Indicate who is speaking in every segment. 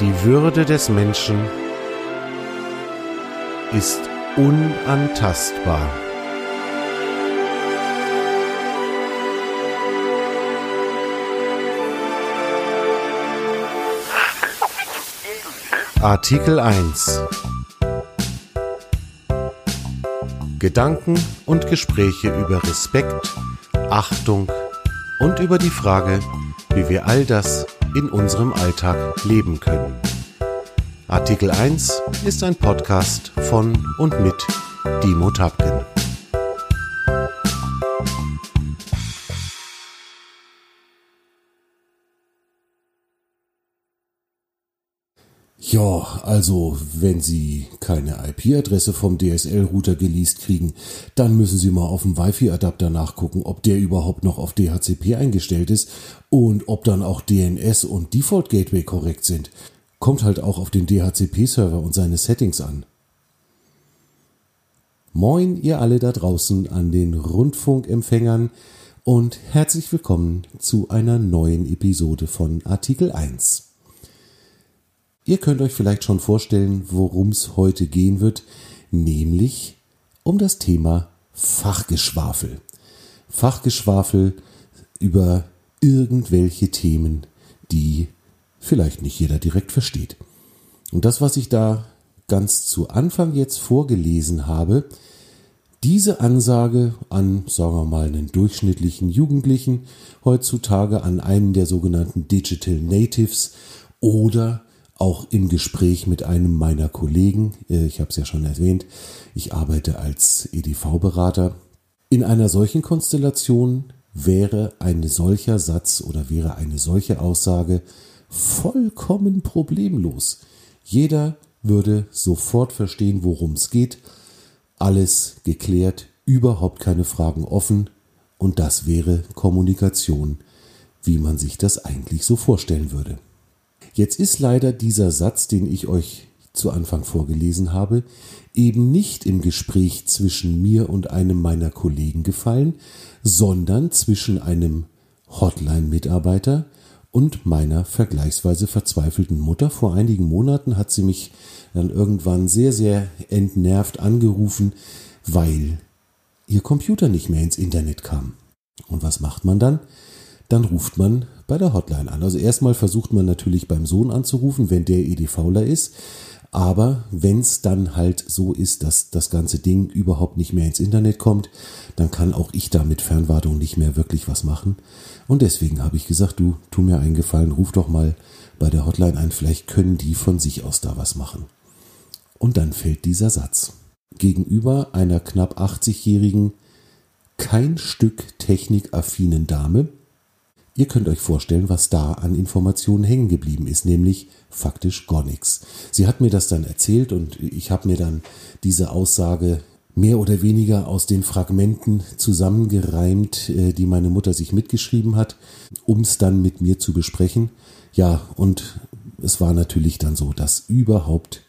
Speaker 1: Die Würde des Menschen ist unantastbar. Artikel 1 Gedanken und Gespräche über Respekt, Achtung und über die Frage, wie wir all das in unserem Alltag leben können. Artikel 1 ist ein Podcast von und mit Dimo Tapken.
Speaker 2: Ja, also wenn Sie keine IP-Adresse vom DSL-Router geleast kriegen, dann müssen Sie mal auf dem Wi-Fi-Adapter nachgucken, ob der überhaupt noch auf DHCP eingestellt ist und ob dann auch DNS und Default Gateway korrekt sind. Kommt halt auch auf den DHCP-Server und seine Settings an. Moin, ihr alle da draußen an den Rundfunkempfängern und herzlich willkommen zu einer neuen Episode von Artikel 1. Ihr könnt euch vielleicht schon vorstellen, worum es heute gehen wird, nämlich um das Thema Fachgeschwafel. Fachgeschwafel über irgendwelche Themen, die vielleicht nicht jeder direkt versteht. Und das, was ich da ganz zu Anfang jetzt vorgelesen habe, diese Ansage an, sagen wir mal, einen durchschnittlichen Jugendlichen heutzutage, an einen der sogenannten Digital Natives oder auch im Gespräch mit einem meiner Kollegen, äh, ich habe es ja schon erwähnt, ich arbeite als EDV-Berater. In einer solchen Konstellation wäre ein solcher Satz oder wäre eine solche Aussage vollkommen problemlos. Jeder würde sofort verstehen, worum es geht, alles geklärt, überhaupt keine Fragen offen und das wäre Kommunikation, wie man sich das eigentlich so vorstellen würde. Jetzt ist leider dieser Satz, den ich euch zu Anfang vorgelesen habe, eben nicht im Gespräch zwischen mir und einem meiner Kollegen gefallen, sondern zwischen einem Hotline-Mitarbeiter und meiner vergleichsweise verzweifelten Mutter. Vor einigen Monaten hat sie mich dann irgendwann sehr, sehr entnervt angerufen, weil ihr Computer nicht mehr ins Internet kam. Und was macht man dann? Dann ruft man bei der Hotline an. Also erstmal versucht man natürlich beim Sohn anzurufen, wenn der EDVler ist. Aber wenn es dann halt so ist, dass das ganze Ding überhaupt nicht mehr ins Internet kommt, dann kann auch ich da mit Fernwartung nicht mehr wirklich was machen. Und deswegen habe ich gesagt, du, tu mir eingefallen, ruf doch mal bei der Hotline ein, vielleicht können die von sich aus da was machen. Und dann fällt dieser Satz. Gegenüber einer knapp 80-jährigen, kein Stück technikaffinen Dame, Ihr könnt euch vorstellen, was da an Informationen hängen geblieben ist, nämlich faktisch gar nichts. Sie hat mir das dann erzählt und ich habe mir dann diese Aussage mehr oder weniger aus den Fragmenten zusammengereimt, äh, die meine Mutter sich mitgeschrieben hat, um es dann mit mir zu besprechen. Ja, und es war natürlich dann so, dass überhaupt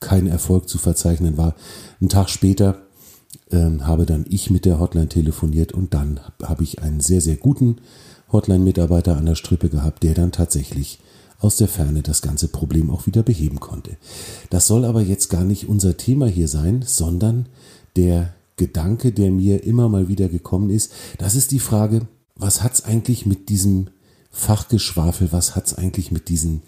Speaker 2: kein Erfolg zu verzeichnen war. Ein Tag später äh, habe dann ich mit der Hotline telefoniert und dann habe ich einen sehr, sehr guten Hotline-Mitarbeiter an der Strippe gehabt, der dann tatsächlich aus der Ferne das ganze Problem auch wieder beheben konnte. Das soll aber jetzt gar nicht unser Thema hier sein, sondern der Gedanke, der mir immer mal wieder gekommen ist, das ist die Frage, was hat's eigentlich mit diesem Fachgeschwafel, was hat's eigentlich mit diesen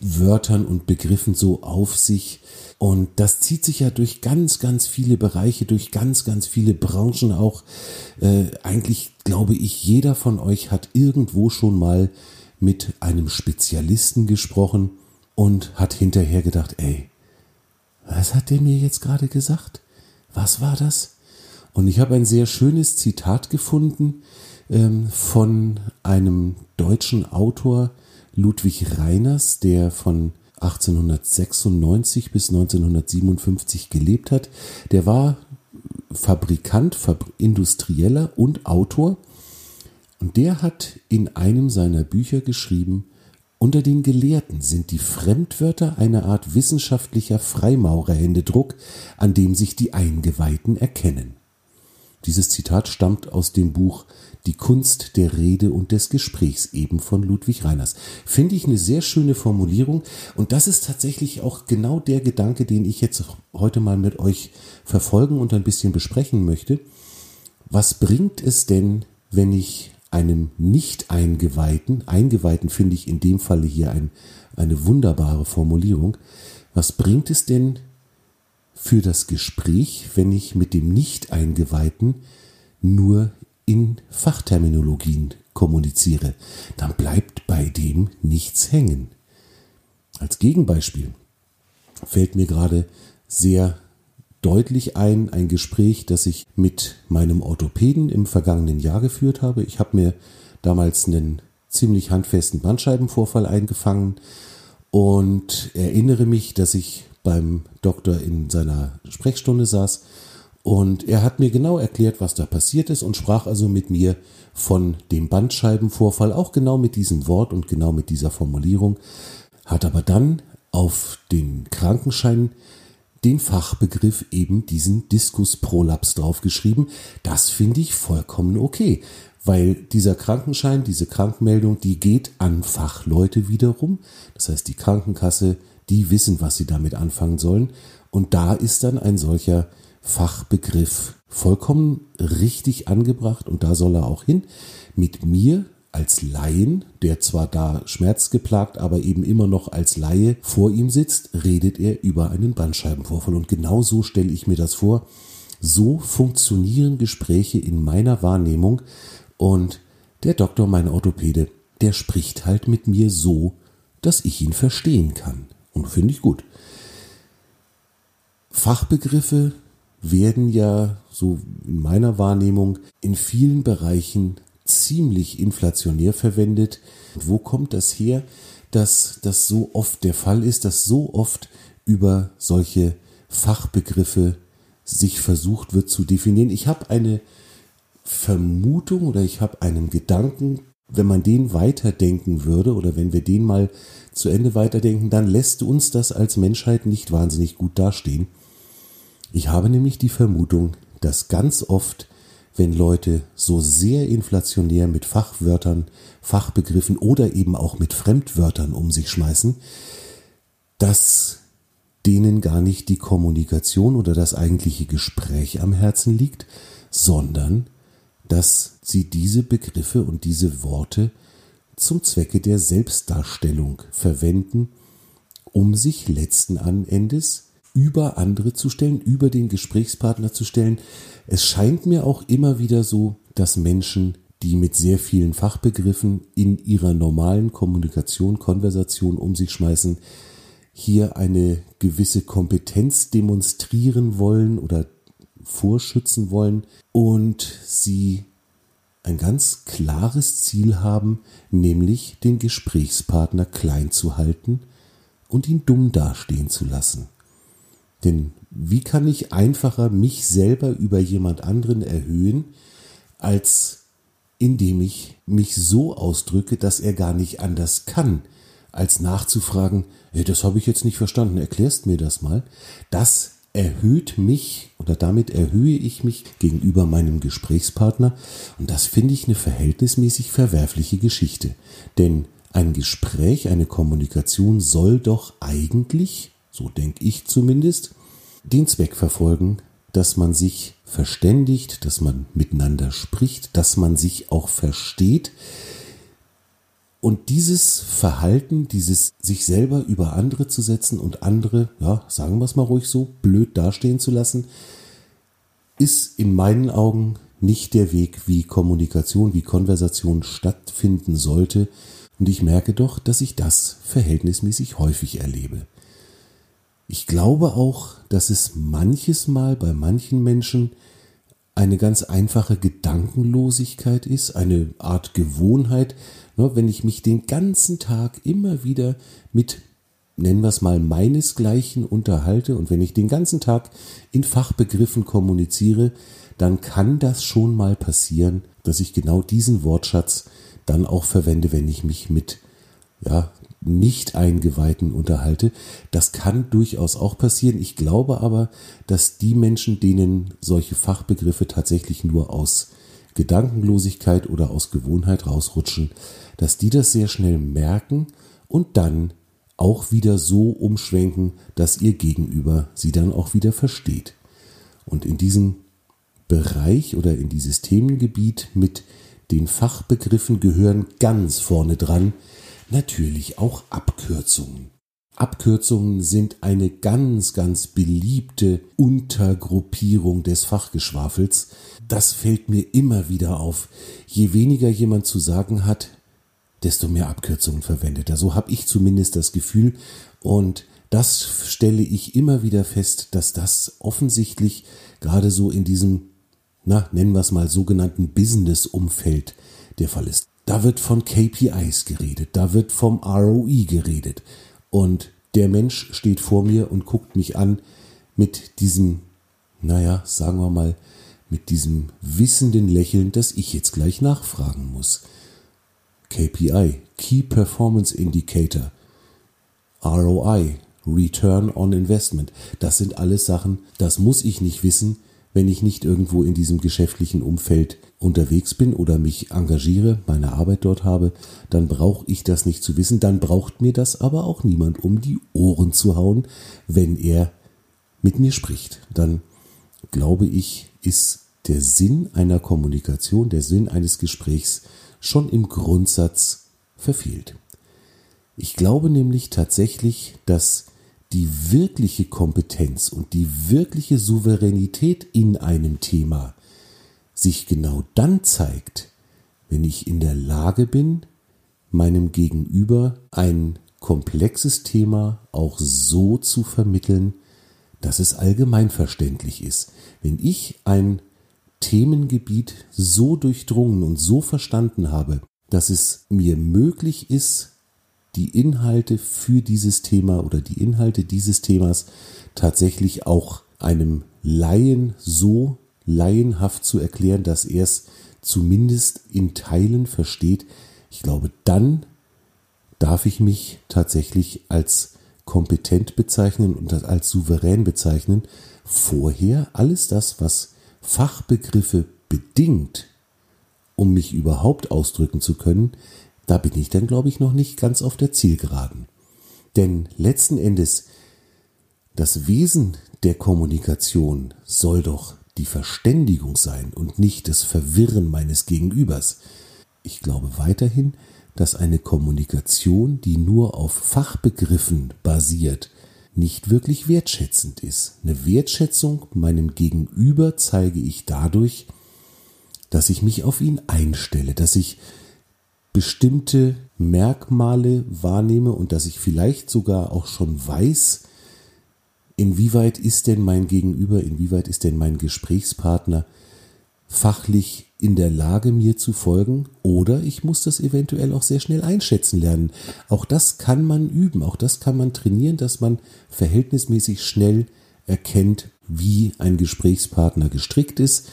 Speaker 2: Wörtern und Begriffen so auf sich? Und das zieht sich ja durch ganz, ganz viele Bereiche, durch ganz, ganz viele Branchen auch. Äh, eigentlich glaube ich, jeder von euch hat irgendwo schon mal mit einem Spezialisten gesprochen und hat hinterher gedacht, ey, was hat der mir jetzt gerade gesagt? Was war das? Und ich habe ein sehr schönes Zitat gefunden ähm, von einem deutschen Autor, Ludwig Reiners, der von 1896 bis 1957 gelebt hat. Der war Fabrikant, Industrieller und Autor. Und der hat in einem seiner Bücher geschrieben, unter den Gelehrten sind die Fremdwörter eine Art wissenschaftlicher Freimaurerhändedruck, an dem sich die Eingeweihten erkennen. Dieses Zitat stammt aus dem Buch Die Kunst der Rede und des Gesprächs eben von Ludwig Reiners. Finde ich eine sehr schöne Formulierung und das ist tatsächlich auch genau der Gedanke, den ich jetzt heute mal mit euch verfolgen und ein bisschen besprechen möchte. Was bringt es denn, wenn ich einem Nicht-Eingeweihten, Eingeweihten finde ich in dem Falle hier ein, eine wunderbare Formulierung, was bringt es denn für das Gespräch, wenn ich mit dem Nicht-Eingeweihten nur in Fachterminologien kommuniziere? Dann bleibt bei dem nichts hängen. Als Gegenbeispiel fällt mir gerade sehr deutlich ein, ein Gespräch, das ich mit meinem Orthopäden im vergangenen Jahr geführt habe. Ich habe mir damals einen ziemlich handfesten Bandscheibenvorfall eingefangen und erinnere mich, dass ich beim Doktor in seiner Sprechstunde saß und er hat mir genau erklärt, was da passiert ist und sprach also mit mir von dem Bandscheibenvorfall, auch genau mit diesem Wort und genau mit dieser Formulierung, hat aber dann auf den Krankenschein den Fachbegriff eben diesen Diskusprolaps draufgeschrieben. Das finde ich vollkommen okay, weil dieser Krankenschein, diese Krankmeldung, die geht an Fachleute wiederum. Das heißt, die Krankenkasse, die wissen, was sie damit anfangen sollen. Und da ist dann ein solcher Fachbegriff vollkommen richtig angebracht und da soll er auch hin. Mit mir als Laien, der zwar da schmerzgeplagt, aber eben immer noch als Laie vor ihm sitzt, redet er über einen Bandscheibenvorfall. Und genau so stelle ich mir das vor. So funktionieren Gespräche in meiner Wahrnehmung. Und der Doktor, mein Orthopäde, der spricht halt mit mir so, dass ich ihn verstehen kann. Und finde ich gut. Fachbegriffe werden ja, so in meiner Wahrnehmung, in vielen Bereichen ziemlich inflationär verwendet. Wo kommt das her, dass das so oft der Fall ist, dass so oft über solche Fachbegriffe sich versucht wird zu definieren? Ich habe eine Vermutung oder ich habe einen Gedanken, wenn man den weiterdenken würde oder wenn wir den mal zu Ende weiterdenken, dann lässt uns das als Menschheit nicht wahnsinnig gut dastehen. Ich habe nämlich die Vermutung, dass ganz oft wenn Leute so sehr inflationär mit Fachwörtern, Fachbegriffen oder eben auch mit Fremdwörtern um sich schmeißen, dass denen gar nicht die Kommunikation oder das eigentliche Gespräch am Herzen liegt, sondern dass sie diese Begriffe und diese Worte zum Zwecke der Selbstdarstellung verwenden, um sich letzten Endes über andere zu stellen, über den Gesprächspartner zu stellen. Es scheint mir auch immer wieder so, dass Menschen, die mit sehr vielen Fachbegriffen in ihrer normalen Kommunikation, Konversation um sich schmeißen, hier eine gewisse Kompetenz demonstrieren wollen oder vorschützen wollen und sie ein ganz klares Ziel haben, nämlich den Gesprächspartner klein zu halten und ihn dumm dastehen zu lassen. Denn wie kann ich einfacher mich selber über jemand anderen erhöhen, als indem ich mich so ausdrücke, dass er gar nicht anders kann, als nachzufragen, hey, das habe ich jetzt nicht verstanden, erklärst mir das mal. Das erhöht mich oder damit erhöhe ich mich gegenüber meinem Gesprächspartner und das finde ich eine verhältnismäßig verwerfliche Geschichte. Denn ein Gespräch, eine Kommunikation soll doch eigentlich so denke ich zumindest, den Zweck verfolgen, dass man sich verständigt, dass man miteinander spricht, dass man sich auch versteht. Und dieses Verhalten, dieses sich selber über andere zu setzen und andere, ja, sagen wir es mal ruhig so, blöd dastehen zu lassen, ist in meinen Augen nicht der Weg, wie Kommunikation, wie Konversation stattfinden sollte. Und ich merke doch, dass ich das verhältnismäßig häufig erlebe. Ich glaube auch, dass es manches Mal bei manchen Menschen eine ganz einfache Gedankenlosigkeit ist, eine Art Gewohnheit. Ne, wenn ich mich den ganzen Tag immer wieder mit, nennen wir es mal, meinesgleichen unterhalte und wenn ich den ganzen Tag in Fachbegriffen kommuniziere, dann kann das schon mal passieren, dass ich genau diesen Wortschatz dann auch verwende, wenn ich mich mit ja, nicht-Eingeweihten unterhalte. Das kann durchaus auch passieren. Ich glaube aber, dass die Menschen, denen solche Fachbegriffe tatsächlich nur aus Gedankenlosigkeit oder aus Gewohnheit rausrutschen, dass die das sehr schnell merken und dann auch wieder so umschwenken, dass ihr Gegenüber sie dann auch wieder versteht. Und in diesem Bereich oder in dieses Themengebiet mit den Fachbegriffen gehören ganz vorne dran natürlich auch Abkürzungen. Abkürzungen sind eine ganz, ganz beliebte Untergruppierung des Fachgeschwafels. Das fällt mir immer wieder auf. Je weniger jemand zu sagen hat, desto mehr Abkürzungen verwendet er. So habe ich zumindest das Gefühl. Und das stelle ich immer wieder fest, dass das offensichtlich gerade so in diesem, na, nennen wir es mal, sogenannten Business-Umfeld der Fall ist. Da wird von KPIs geredet, da wird vom ROI geredet. Und der Mensch steht vor mir und guckt mich an mit diesem, naja, sagen wir mal, mit diesem wissenden Lächeln, dass ich jetzt gleich nachfragen muss. KPI, Key Performance Indicator, ROI, Return on Investment. Das sind alles Sachen, das muss ich nicht wissen, wenn ich nicht irgendwo in diesem geschäftlichen Umfeld unterwegs bin oder mich engagiere, meine Arbeit dort habe, dann brauche ich das nicht zu wissen, dann braucht mir das aber auch niemand um die Ohren zu hauen, wenn er mit mir spricht. Dann glaube ich, ist der Sinn einer Kommunikation, der Sinn eines Gesprächs schon im Grundsatz verfehlt. Ich glaube nämlich tatsächlich, dass die wirkliche Kompetenz und die wirkliche Souveränität in einem Thema sich genau dann zeigt, wenn ich in der Lage bin, meinem Gegenüber ein komplexes Thema auch so zu vermitteln, dass es allgemeinverständlich ist. Wenn ich ein Themengebiet so durchdrungen und so verstanden habe, dass es mir möglich ist, die Inhalte für dieses Thema oder die Inhalte dieses Themas tatsächlich auch einem Laien so laienhaft zu erklären, dass er es zumindest in Teilen versteht, ich glaube, dann darf ich mich tatsächlich als kompetent bezeichnen und als souverän bezeichnen. Vorher alles das, was Fachbegriffe bedingt, um mich überhaupt ausdrücken zu können, da bin ich dann, glaube ich, noch nicht ganz auf der Zielgeraden. Denn letzten Endes, das Wesen der Kommunikation soll doch die Verständigung sein und nicht das Verwirren meines Gegenübers. Ich glaube weiterhin, dass eine Kommunikation, die nur auf Fachbegriffen basiert, nicht wirklich wertschätzend ist. Eine Wertschätzung meinem Gegenüber zeige ich dadurch, dass ich mich auf ihn einstelle, dass ich bestimmte Merkmale wahrnehme und dass ich vielleicht sogar auch schon weiß, inwieweit ist denn mein Gegenüber, inwieweit ist denn mein Gesprächspartner fachlich in der Lage, mir zu folgen, oder ich muss das eventuell auch sehr schnell einschätzen lernen. Auch das kann man üben, auch das kann man trainieren, dass man verhältnismäßig schnell erkennt, wie ein Gesprächspartner gestrickt ist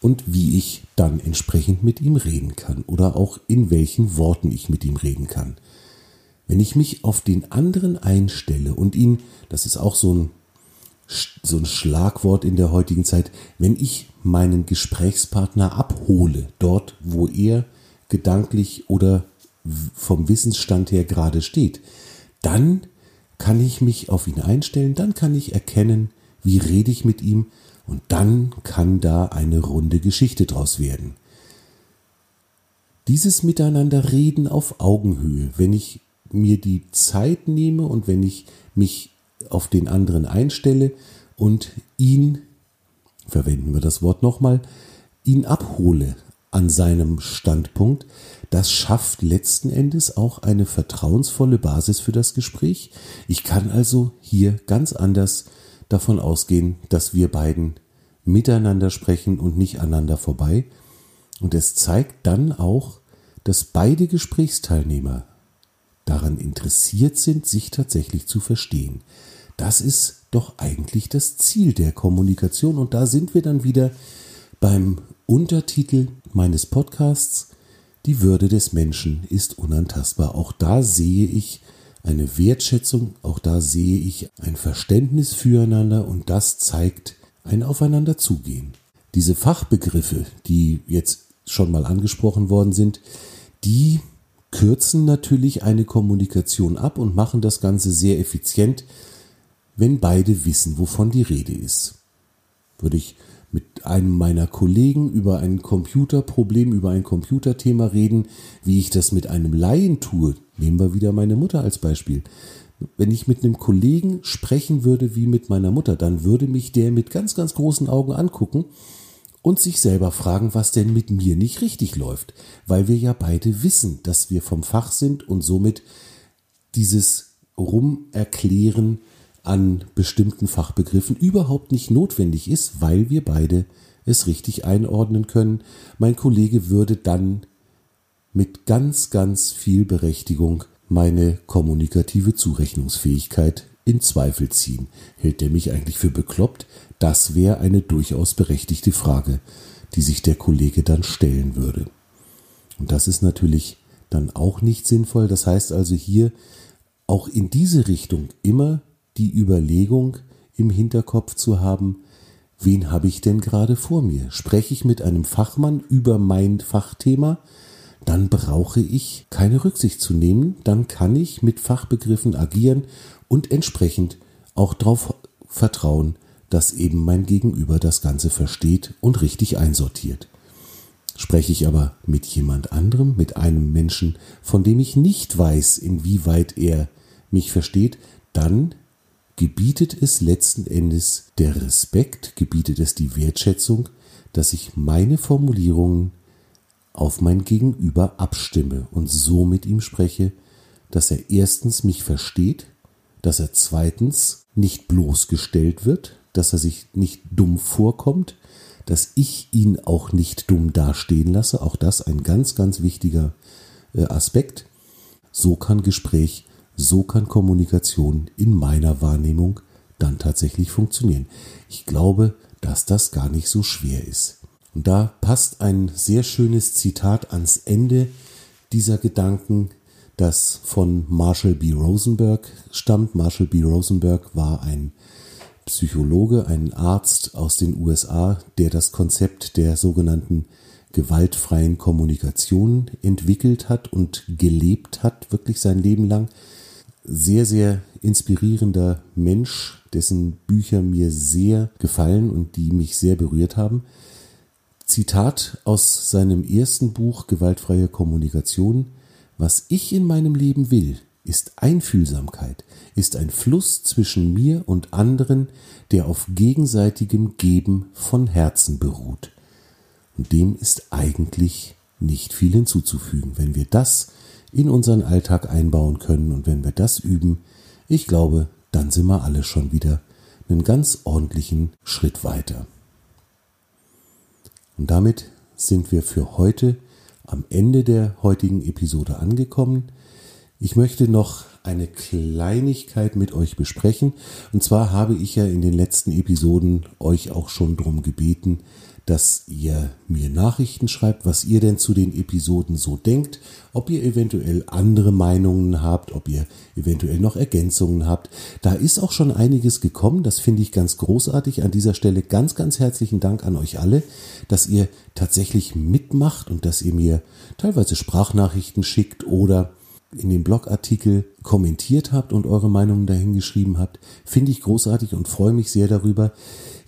Speaker 2: und wie ich dann entsprechend mit ihm reden kann oder auch in welchen Worten ich mit ihm reden kann. Wenn ich mich auf den anderen einstelle und ihn, das ist auch so ein, so ein Schlagwort in der heutigen Zeit, wenn ich meinen Gesprächspartner abhole, dort, wo er gedanklich oder vom Wissensstand her gerade steht, dann kann ich mich auf ihn einstellen, dann kann ich erkennen, wie rede ich mit ihm und dann kann da eine runde Geschichte draus werden. Dieses Miteinanderreden auf Augenhöhe, wenn ich mir die Zeit nehme und wenn ich mich auf den anderen einstelle und ihn, verwenden wir das Wort nochmal, ihn abhole an seinem Standpunkt, das schafft letzten Endes auch eine vertrauensvolle Basis für das Gespräch. Ich kann also hier ganz anders davon ausgehen, dass wir beiden miteinander sprechen und nicht aneinander vorbei. Und es zeigt dann auch, dass beide Gesprächsteilnehmer daran interessiert sind, sich tatsächlich zu verstehen. Das ist doch eigentlich das Ziel der Kommunikation und da sind wir dann wieder beim Untertitel meines Podcasts Die Würde des Menschen ist unantastbar. Auch da sehe ich eine Wertschätzung, auch da sehe ich ein Verständnis füreinander und das zeigt ein Aufeinander zugehen. Diese Fachbegriffe, die jetzt schon mal angesprochen worden sind, die kürzen natürlich eine Kommunikation ab und machen das Ganze sehr effizient, wenn beide wissen, wovon die Rede ist. Würde ich mit einem meiner Kollegen über ein Computerproblem, über ein Computerthema reden, wie ich das mit einem Laien tue, nehmen wir wieder meine Mutter als Beispiel. Wenn ich mit einem Kollegen sprechen würde wie mit meiner Mutter, dann würde mich der mit ganz, ganz großen Augen angucken und sich selber fragen, was denn mit mir nicht richtig läuft, weil wir ja beide wissen, dass wir vom Fach sind und somit dieses Rumerklären an bestimmten Fachbegriffen überhaupt nicht notwendig ist, weil wir beide es richtig einordnen können. Mein Kollege würde dann mit ganz, ganz viel Berechtigung meine kommunikative Zurechnungsfähigkeit in Zweifel ziehen. Hält er mich eigentlich für bekloppt? Das wäre eine durchaus berechtigte Frage, die sich der Kollege dann stellen würde. Und das ist natürlich dann auch nicht sinnvoll. Das heißt also hier auch in diese Richtung immer die Überlegung im Hinterkopf zu haben, wen habe ich denn gerade vor mir? Spreche ich mit einem Fachmann über mein Fachthema? Dann brauche ich keine Rücksicht zu nehmen, dann kann ich mit Fachbegriffen agieren und entsprechend auch darauf vertrauen, dass eben mein Gegenüber das Ganze versteht und richtig einsortiert. Spreche ich aber mit jemand anderem, mit einem Menschen, von dem ich nicht weiß, inwieweit er mich versteht, dann gebietet es letzten Endes der Respekt, gebietet es die Wertschätzung, dass ich meine Formulierungen auf mein Gegenüber abstimme und so mit ihm spreche, dass er erstens mich versteht, dass er zweitens nicht bloßgestellt wird, dass er sich nicht dumm vorkommt, dass ich ihn auch nicht dumm dastehen lasse, auch das ein ganz, ganz wichtiger äh, Aspekt. So kann Gespräch so kann Kommunikation in meiner Wahrnehmung dann tatsächlich funktionieren. Ich glaube, dass das gar nicht so schwer ist. Und da passt ein sehr schönes Zitat ans Ende dieser Gedanken, das von Marshall B. Rosenberg stammt. Marshall B. Rosenberg war ein Psychologe, ein Arzt aus den USA, der das Konzept der sogenannten gewaltfreien Kommunikation entwickelt hat und gelebt hat, wirklich sein Leben lang sehr, sehr inspirierender Mensch, dessen Bücher mir sehr gefallen und die mich sehr berührt haben. Zitat aus seinem ersten Buch Gewaltfreie Kommunikation. Was ich in meinem Leben will, ist Einfühlsamkeit, ist ein Fluss zwischen mir und anderen, der auf gegenseitigem Geben von Herzen beruht. Und dem ist eigentlich nicht viel hinzuzufügen. Wenn wir das in unseren Alltag einbauen können. Und wenn wir das üben, ich glaube, dann sind wir alle schon wieder einen ganz ordentlichen Schritt weiter. Und damit sind wir für heute am Ende der heutigen Episode angekommen. Ich möchte noch eine Kleinigkeit mit euch besprechen. Und zwar habe ich ja in den letzten Episoden euch auch schon darum gebeten, dass ihr mir Nachrichten schreibt, was ihr denn zu den Episoden so denkt, ob ihr eventuell andere Meinungen habt, ob ihr eventuell noch Ergänzungen habt. Da ist auch schon einiges gekommen, das finde ich ganz großartig. An dieser Stelle ganz, ganz herzlichen Dank an euch alle, dass ihr tatsächlich mitmacht und dass ihr mir teilweise Sprachnachrichten schickt oder in dem Blogartikel kommentiert habt und eure Meinungen dahingeschrieben habt, finde ich großartig und freue mich sehr darüber.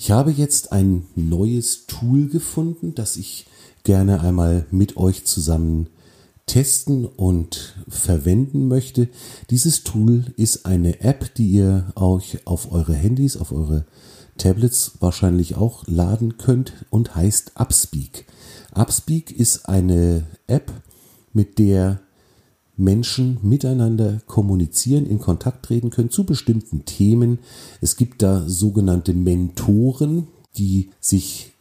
Speaker 2: Ich habe jetzt ein neues Tool gefunden, das ich gerne einmal mit euch zusammen testen und verwenden möchte. Dieses Tool ist eine App, die ihr euch auf eure Handys, auf eure Tablets wahrscheinlich auch laden könnt und heißt Upspeak. Upspeak ist eine App, mit der Menschen miteinander kommunizieren, in Kontakt treten können zu bestimmten Themen. Es gibt da sogenannte Mentoren, die sich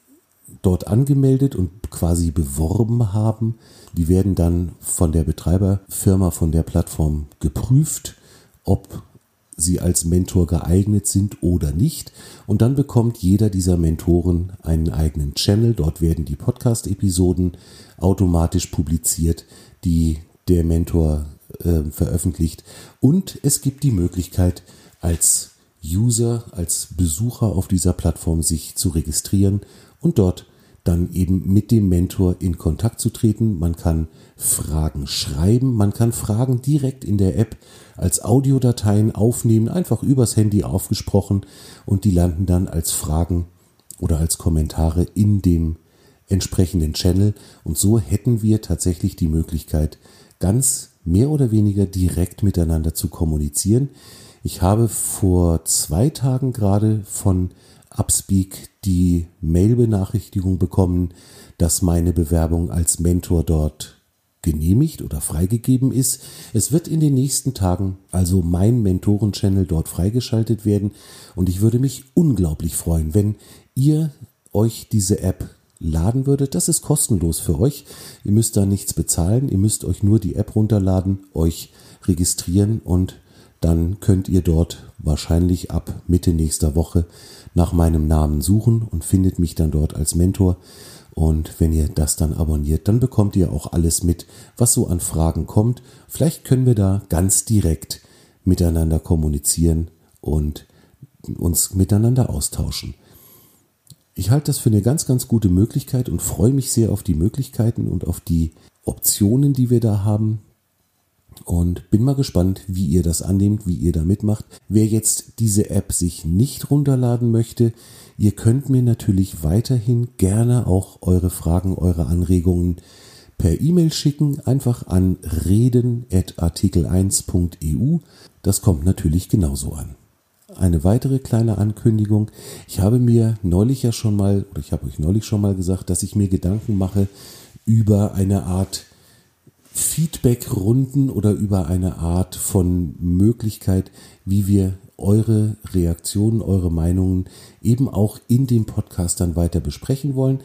Speaker 2: dort angemeldet und quasi beworben haben. Die werden dann von der Betreiberfirma, von der Plattform geprüft, ob sie als Mentor geeignet sind oder nicht. Und dann bekommt jeder dieser Mentoren einen eigenen Channel. Dort werden die Podcast-Episoden automatisch publiziert, die der Mentor äh, veröffentlicht. Und es gibt die Möglichkeit, als User, als Besucher auf dieser Plattform sich zu registrieren und dort dann eben mit dem Mentor in Kontakt zu treten. Man kann Fragen schreiben, man kann Fragen direkt in der App als Audiodateien aufnehmen, einfach übers Handy aufgesprochen und die landen dann als Fragen oder als Kommentare in dem entsprechenden Channel. Und so hätten wir tatsächlich die Möglichkeit, ganz mehr oder weniger direkt miteinander zu kommunizieren. Ich habe vor zwei Tagen gerade von Upspeak die Mail-Benachrichtigung bekommen, dass meine Bewerbung als Mentor dort genehmigt oder freigegeben ist. Es wird in den nächsten Tagen also mein Mentoren-Channel dort freigeschaltet werden und ich würde mich unglaublich freuen, wenn ihr euch diese App laden würdet. Das ist kostenlos für euch. Ihr müsst da nichts bezahlen. Ihr müsst euch nur die App runterladen, euch registrieren und dann könnt ihr dort wahrscheinlich ab Mitte nächster Woche nach meinem Namen suchen und findet mich dann dort als Mentor. Und wenn ihr das dann abonniert, dann bekommt ihr auch alles mit, was so an Fragen kommt. Vielleicht können wir da ganz direkt miteinander kommunizieren und uns miteinander austauschen. Ich halte das für eine ganz, ganz gute Möglichkeit und freue mich sehr auf die Möglichkeiten und auf die Optionen, die wir da haben. Und bin mal gespannt, wie ihr das annehmt, wie ihr da mitmacht. Wer jetzt diese App sich nicht runterladen möchte, ihr könnt mir natürlich weiterhin gerne auch eure Fragen, eure Anregungen per E-Mail schicken, einfach an reden.artikel1.eu. Das kommt natürlich genauso an. Eine weitere kleine Ankündigung. Ich habe mir neulich ja schon mal, oder ich habe euch neulich schon mal gesagt, dass ich mir Gedanken mache über eine Art Feedback-Runden oder über eine Art von Möglichkeit, wie wir eure Reaktionen, eure Meinungen eben auch in dem Podcast dann weiter besprechen wollen.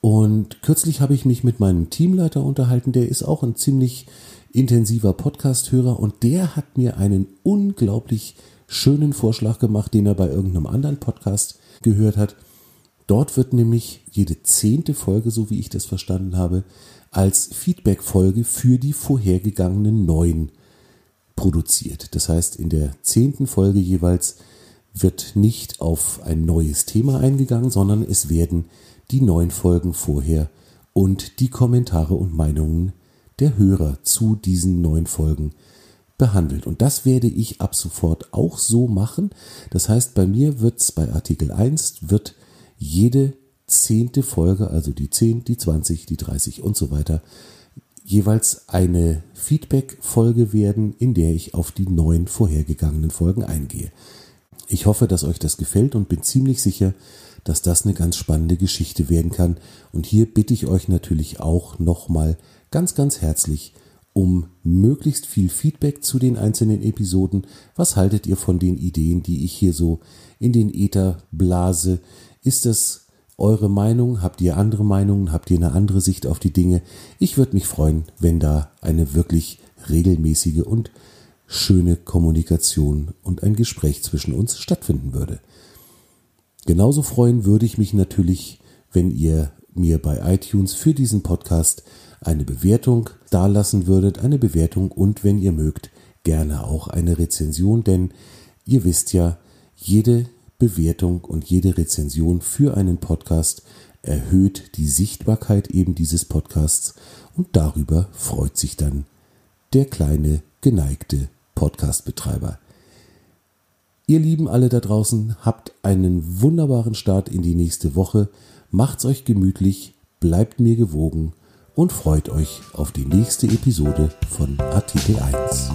Speaker 2: Und kürzlich habe ich mich mit meinem Teamleiter unterhalten, der ist auch ein ziemlich intensiver Podcast-Hörer und der hat mir einen unglaublich schönen Vorschlag gemacht, den er bei irgendeinem anderen Podcast gehört hat. Dort wird nämlich jede zehnte Folge, so wie ich das verstanden habe, als Feedback-Folge für die vorhergegangenen neun produziert. Das heißt, in der zehnten Folge jeweils wird nicht auf ein neues Thema eingegangen, sondern es werden die neun Folgen vorher und die Kommentare und Meinungen der Hörer zu diesen neun Folgen behandelt. Und das werde ich ab sofort auch so machen. Das heißt, bei mir wird es bei Artikel 1 wird jede zehnte Folge, also die 10, die 20, die 30 und so weiter, jeweils eine Feedback-Folge werden, in der ich auf die neun vorhergegangenen Folgen eingehe. Ich hoffe, dass euch das gefällt und bin ziemlich sicher, dass das eine ganz spannende Geschichte werden kann. Und hier bitte ich euch natürlich auch nochmal ganz, ganz herzlich um möglichst viel Feedback zu den einzelnen Episoden. Was haltet ihr von den Ideen, die ich hier so in den Äther blase? Ist das eure Meinung? Habt ihr andere Meinungen? Habt ihr eine andere Sicht auf die Dinge? Ich würde mich freuen, wenn da eine wirklich regelmäßige und schöne Kommunikation und ein Gespräch zwischen uns stattfinden würde. Genauso freuen würde ich mich natürlich, wenn ihr mir bei iTunes für diesen Podcast eine Bewertung dalassen würdet, eine Bewertung und wenn ihr mögt, gerne auch eine Rezension, denn ihr wisst ja, jede Bewertung und jede Rezension für einen Podcast erhöht die Sichtbarkeit eben dieses Podcasts und darüber freut sich dann der kleine geneigte Podcastbetreiber. Ihr Lieben alle da draußen, habt einen wunderbaren Start in die nächste Woche, macht's euch gemütlich, bleibt mir gewogen und freut euch auf die nächste Episode von Artikel 1.